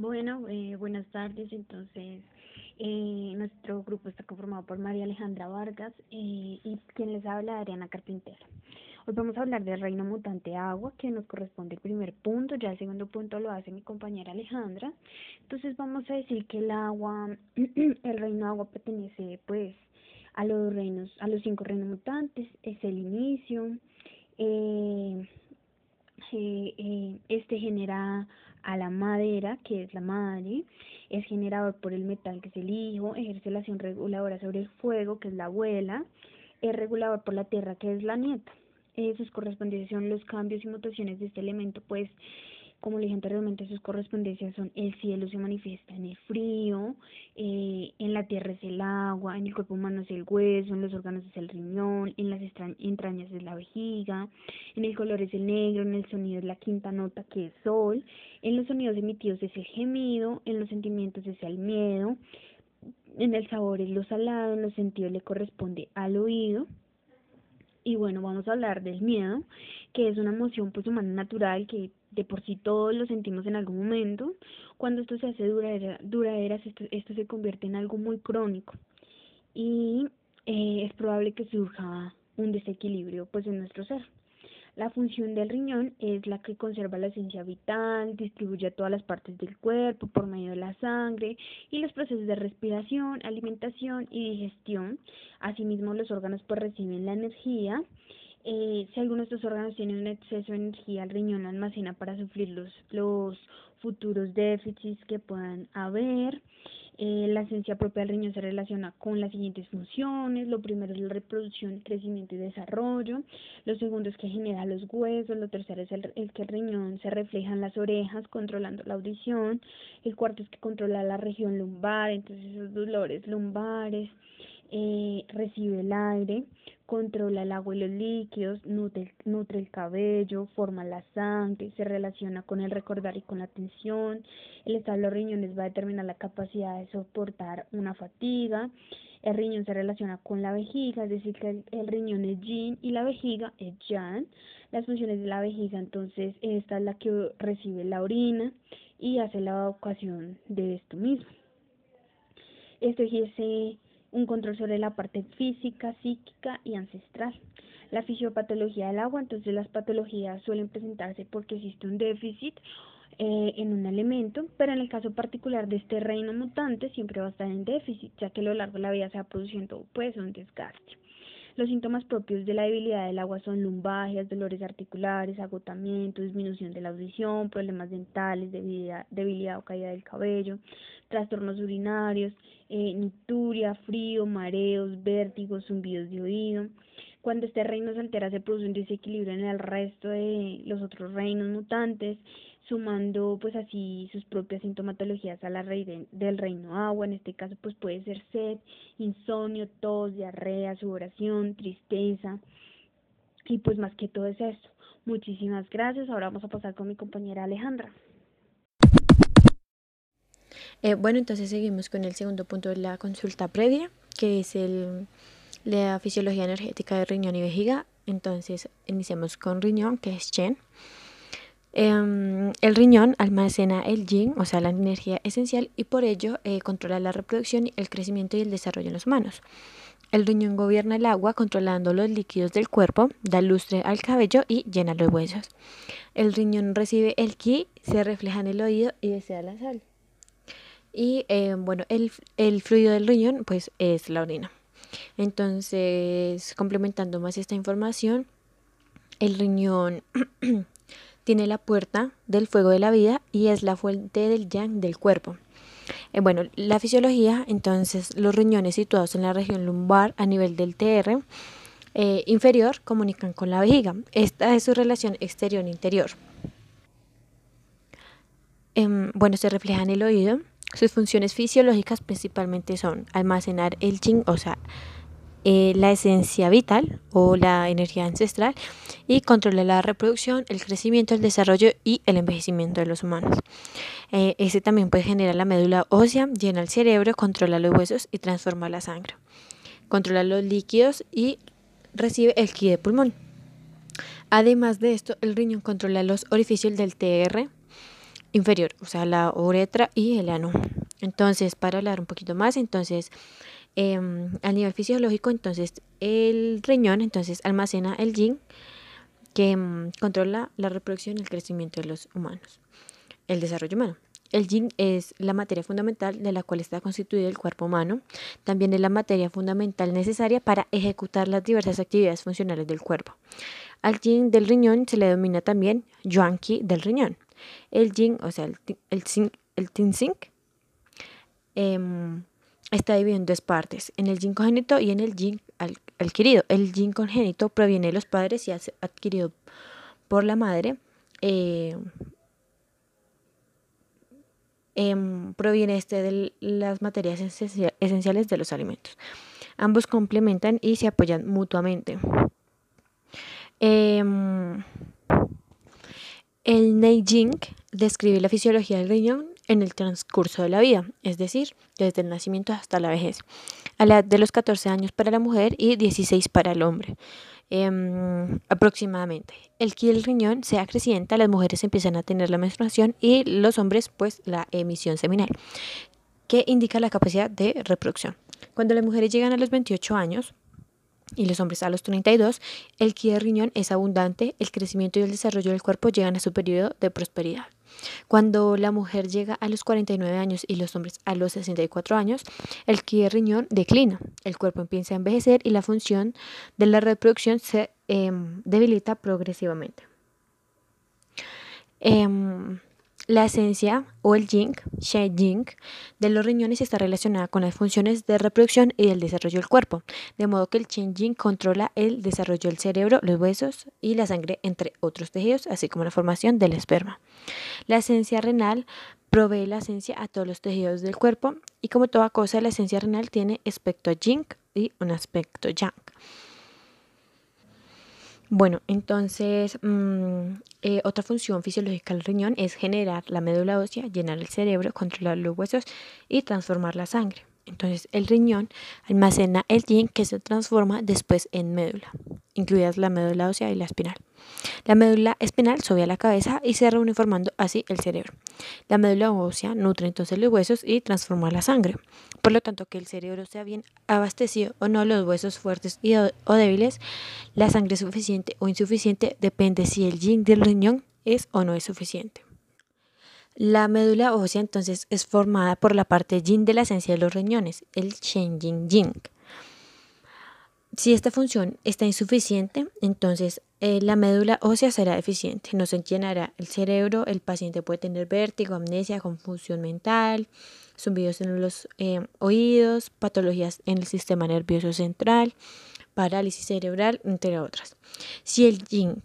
Bueno, eh, buenas tardes. Entonces, eh, nuestro grupo está conformado por María Alejandra Vargas eh, y quien les habla, Adriana Carpintero. Hoy vamos a hablar del reino mutante agua, que nos corresponde el primer punto, ya el segundo punto lo hace mi compañera Alejandra. Entonces vamos a decir que el agua, el reino agua pertenece pues a los reinos, a los cinco reinos mutantes, es el inicio, eh, eh, este genera a la madera, que es la madre, es generador por el metal, que es el hijo, ejerce la acción reguladora sobre el fuego, que es la abuela, es regulador por la tierra, que es la nieta. Eh, sus correspondencias son los cambios y mutaciones de este elemento, pues como le dije anteriormente, sus correspondencias son el cielo se manifiesta en el frío, eh, en la tierra es el agua, en el cuerpo humano es el hueso, en los órganos es el riñón, en las entrañas es la vejiga, en el color es el negro, en el sonido es la quinta nota que es sol, en los sonidos emitidos es el gemido, en los sentimientos es el miedo, en el sabor es lo salado, en los sentidos le corresponde al oído. Y bueno, vamos a hablar del miedo, que es una emoción pues humana natural que de por sí todos lo sentimos en algún momento. Cuando esto se hace duradera, duraderas, esto, esto se convierte en algo muy crónico. Y eh, es probable que surja un desequilibrio pues en nuestro ser. La función del riñón es la que conserva la esencia vital, distribuye a todas las partes del cuerpo por medio de la sangre y los procesos de respiración, alimentación y digestión. Asimismo, los órganos pues reciben la energía. Eh, si alguno de estos órganos tiene un exceso de energía, el riñón lo almacena para sufrir los, los futuros déficits que puedan haber. Eh, la esencia propia del riñón se relaciona con las siguientes funciones. Lo primero es la reproducción, crecimiento y desarrollo. Lo segundo es que genera los huesos. Lo tercero es el, que el riñón se refleja en las orejas, controlando la audición. El cuarto es que controla la región lumbar, entonces esos dolores lumbares. Eh, recibe el aire, controla el agua y los líquidos, nutre, nutre, el cabello, forma la sangre, se relaciona con el recordar y con la atención. El estado de los riñones va a determinar la capacidad de soportar una fatiga. El riñón se relaciona con la vejiga, es decir, que el, riñón es yin y la vejiga es yang. Las funciones de la vejiga, entonces, esta es la que recibe la orina y hace la evacuación de esto mismo. Esto ejerce un control sobre la parte física, psíquica y ancestral. La fisiopatología del agua, entonces las patologías suelen presentarse porque existe un déficit eh, en un elemento, pero en el caso particular de este reino mutante siempre va a estar en déficit, ya que a lo largo de la vida se va produciendo pues un desgaste. Los síntomas propios de la debilidad del agua son lumbagias, dolores articulares, agotamiento, disminución de la audición, problemas dentales, debilidad, debilidad o caída del cabello, trastornos urinarios, eh, nicturia, frío, mareos, vértigos, zumbidos de oído. Cuando este reino se altera se produce un desequilibrio en el resto de los otros reinos mutantes, sumando pues así sus propias sintomatologías a la raíz del reino agua, en este caso pues puede ser sed, insomnio, tos, diarrea, sudoración, tristeza y pues más que todo es esto. Muchísimas gracias, ahora vamos a pasar con mi compañera Alejandra. Eh, bueno, entonces seguimos con el segundo punto de la consulta previa, que es el, la fisiología energética de riñón y vejiga. Entonces iniciamos con riñón, que es Chen. Em, el riñón almacena el yin, o sea, la energía esencial, y por ello eh, controla la reproducción, el crecimiento y el desarrollo en los humanos. El riñón gobierna el agua controlando los líquidos del cuerpo, da lustre al cabello y llena los huesos. El riñón recibe el ki, se refleja en el oído y desea la sal. Y eh, bueno, el, el fluido del riñón pues es la orina. Entonces, complementando más esta información, el riñón tiene la puerta del fuego de la vida y es la fuente del yang del cuerpo. Eh, bueno, la fisiología, entonces los riñones situados en la región lumbar a nivel del TR eh, inferior comunican con la vejiga. Esta es su relación exterior-interior. Em, bueno, se refleja en el oído. Sus funciones fisiológicas principalmente son almacenar el yin, o sea, eh, la esencia vital o la energía ancestral y controla la reproducción, el crecimiento, el desarrollo y el envejecimiento de los humanos. Eh, ese también puede generar la médula ósea, llena el cerebro, controla los huesos y transforma la sangre. Controla los líquidos y recibe el ki de pulmón. Además de esto, el riñón controla los orificios del TR, inferior, o sea, la uretra y el ano. Entonces, para hablar un poquito más, entonces, eh, a nivel fisiológico, entonces, el riñón, entonces, almacena el yin que em, controla la reproducción y el crecimiento de los humanos, el desarrollo humano. El yin es la materia fundamental de la cual está constituido el cuerpo humano. También es la materia fundamental necesaria para ejecutar las diversas actividades funcionales del cuerpo. Al yin del riñón se le denomina también yuan del riñón. El yin, o sea, el, el, el em, está dividido en dos partes, en el yin congénito y en el yin adquirido. El yin congénito proviene de los padres y es adquirido por la madre. Eh, em, proviene este de las materias esenciales de los alimentos. Ambos complementan y se apoyan mutuamente. Em, el Neijing describe la fisiología del riñón en el transcurso de la vida, es decir, desde el nacimiento hasta la vejez, a la edad de los 14 años para la mujer y 16 para el hombre. Em, aproximadamente. El ki riñón se acrecienta, las mujeres empiezan a tener la menstruación y los hombres pues la emisión seminal, que indica la capacidad de reproducción. Cuando las mujeres llegan a los 28 años, y los hombres a los 32, el ki de riñón es abundante, el crecimiento y el desarrollo del cuerpo llegan a su periodo de prosperidad. Cuando la mujer llega a los 49 años y los hombres a los 64 años, el ki riñón declina, el cuerpo empieza a envejecer y la función de la reproducción se em, debilita progresivamente. Em, la esencia o el yin, She Jing, de los riñones está relacionada con las funciones de reproducción y del desarrollo del cuerpo, de modo que el Chen Jing controla el desarrollo del cerebro, los huesos y la sangre, entre otros tejidos, así como la formación del esperma. La esencia renal provee la esencia a todos los tejidos del cuerpo y como toda cosa, la esencia renal tiene aspecto Jing y un aspecto Yang. Bueno, entonces mm, eh, otra función fisiológica del riñón es generar la médula ósea, llenar el cerebro, controlar los huesos y transformar la sangre. Entonces el riñón almacena el yin que se transforma después en médula, incluidas la médula ósea y la espinal. La médula espinal sube a la cabeza y se reúne formando así el cerebro. La médula ósea nutre entonces los huesos y transforma la sangre. Por lo tanto, que el cerebro sea bien abastecido o no, los huesos fuertes y o, débiles, la sangre suficiente o insuficiente depende si el yin del riñón es o no es suficiente. La médula ósea entonces es formada por la parte yin de la esencia de los riñones, el Shen Yin Yin. Si esta función está insuficiente, entonces eh, la médula ósea será deficiente, no se llenará el cerebro, el paciente puede tener vértigo, amnesia, confusión mental, zumbidos en los eh, oídos, patologías en el sistema nervioso central, parálisis cerebral, entre otras. Si el yin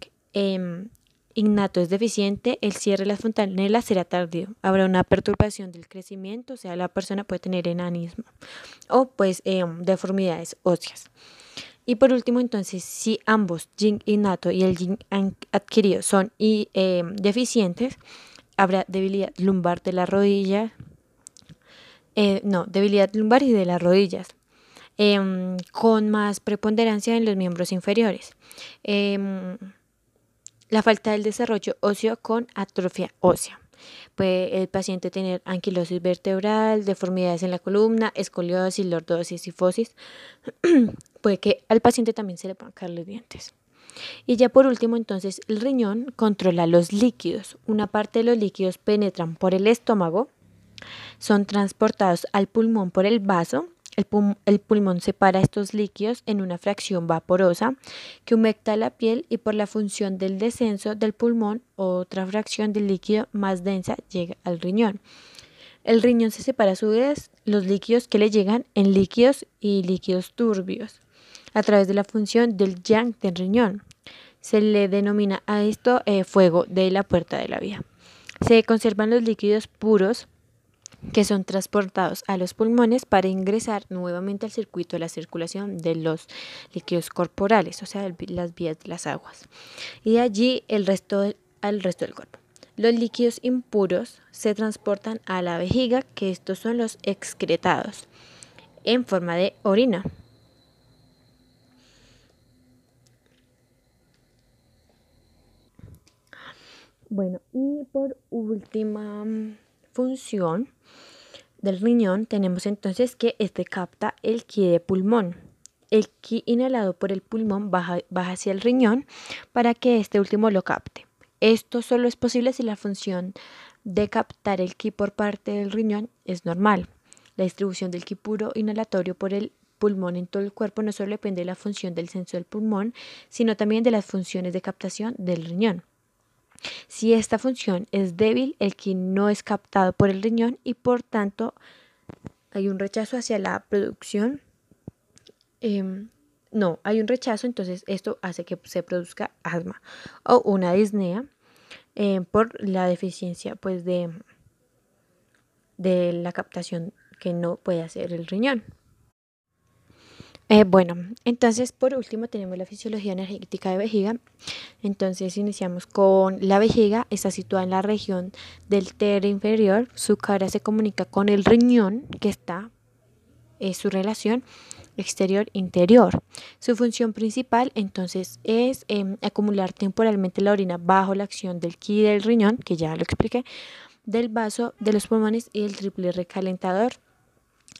innato es deficiente, el cierre de las fontanelas será tardío. Habrá una perturbación del crecimiento, o sea, la persona puede tener enanismo o pues em, deformidades óseas. Y por último, entonces, si ambos, yin innato y el yin adquirido, son y, em, deficientes, habrá debilidad lumbar de la rodilla, eh, no, debilidad lumbar y de las rodillas, em, con más preponderancia en los miembros inferiores. La falta del desarrollo óseo con atrofia ósea. Puede el paciente tener anquilosis vertebral, deformidades en la columna, escoliosis, lordosis y fosis. Puede que al paciente también se le puedan caer los dientes. Y ya por último, entonces, el riñón controla los líquidos. Una parte de los líquidos penetran por el estómago, son transportados al pulmón por el vaso el, pulmón separa estos líquidos en una fracción vaporosa que humecta la piel y por la función del descenso del pulmón otra fracción del líquido más densa llega al riñón. El riñón se separa a su vez los líquidos que le llegan en líquidos y líquidos turbios a través de la función del yang del riñón. Se le denomina a esto eh, fuego de la puerta de la vía. Se conservan los líquidos puros que son transportados a los pulmones para ingresar nuevamente al circuito de la circulación de los líquidos corporales, o sea, las vías de las aguas. Y de allí el resto al resto del cuerpo. Los líquidos impuros se transportan a la vejiga, que estos son los excretados, en forma de orina. Bueno, y por última mm, función del riñón tenemos entonces que este capta el ki de pulmón. El ki inhalado por el pulmón baja, hacia el riñón para que este último lo capte. Esto solo es posible si la función de captar el ki por parte del riñón es normal. La distribución del ki puro inhalatorio por el pulmón en todo el cuerpo no solo depende de la función del censo del pulmón, sino también de las funciones de captación del riñón. Si esta función es débil, el ki no es captado por el riñón y por tanto hay un rechazo hacia la producción. Em, no, hay un rechazo, entonces esto hace que se produzca asma o una disnea eh, por la deficiencia pues de, de la captación que no puede hacer el riñón. Eh, bueno, entonces por último tenemos la fisiología energética de vejiga. Entonces iniciamos con la vejiga, está situada en la región del tere inferior. Su cara se comunica con el riñón que está, es su relación exterior-interior. Su función principal entonces es em, acumular temporalmente la orina bajo la acción del ki del riñón, que ya lo expliqué, del vaso de los pulmones y el triple recalentador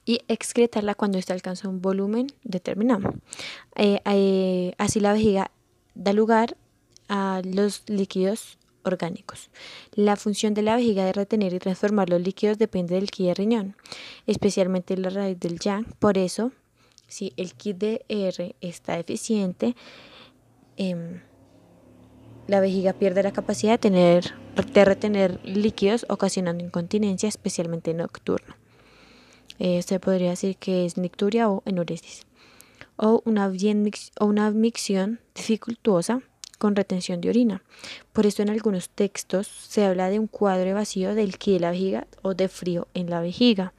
y excretarla cuando ésta alcanza un volumen determinado. Eh, eh, así la vejiga da lugar a los líquidos orgánicos. La función de la vejiga de retener y transformar los líquidos depende del ki de riñón, especialmente la raíz del yang. Por eso, si el ki de R está deficiente, em, la vejiga pierde la capacidad de, de retener líquidos, ocasionando incontinencia, especialmente nocturno. Eh, se podría decir que es nicturia o enuresis, o una, bien o una micción dificultuosa con retención de orina. Por esto en algunos textos se habla de un cuadro vacío del ki de la vejiga o de frío en la vejiga.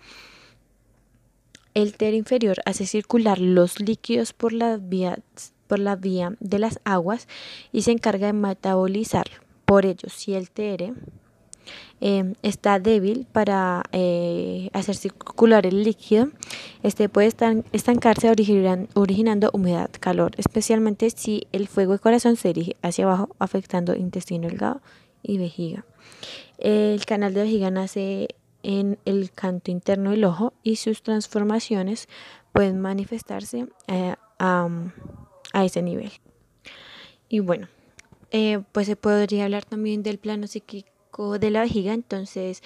El ter inferior hace circular los líquidos por la vía, por la vía de las aguas y se encarga de metabolizarlo. Por ello, si el TR Em, está débil para eh, hacer circular el líquido, este puede estancarse originando humedad, calor, especialmente si el fuego de corazón se dirige hacia abajo, afectando intestino delgado y vejiga. El canal de vejiga nace en el canto interno del ojo y sus transformaciones pueden manifestarse eh, a, ese nivel. Y bueno, eh, pues se podría hablar también del plano psíquico de la vejiga, entonces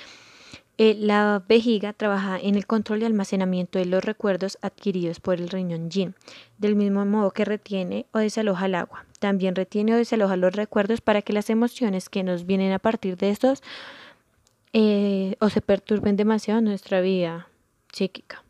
eh, la vejiga trabaja en el control y almacenamiento de los recuerdos adquiridos por el riñón yin, del mismo modo que retiene o desaloja el agua. También retiene o desaloja los recuerdos para que las emociones que nos vienen a partir de estos eh, o se perturben demasiado nuestra vida psíquica.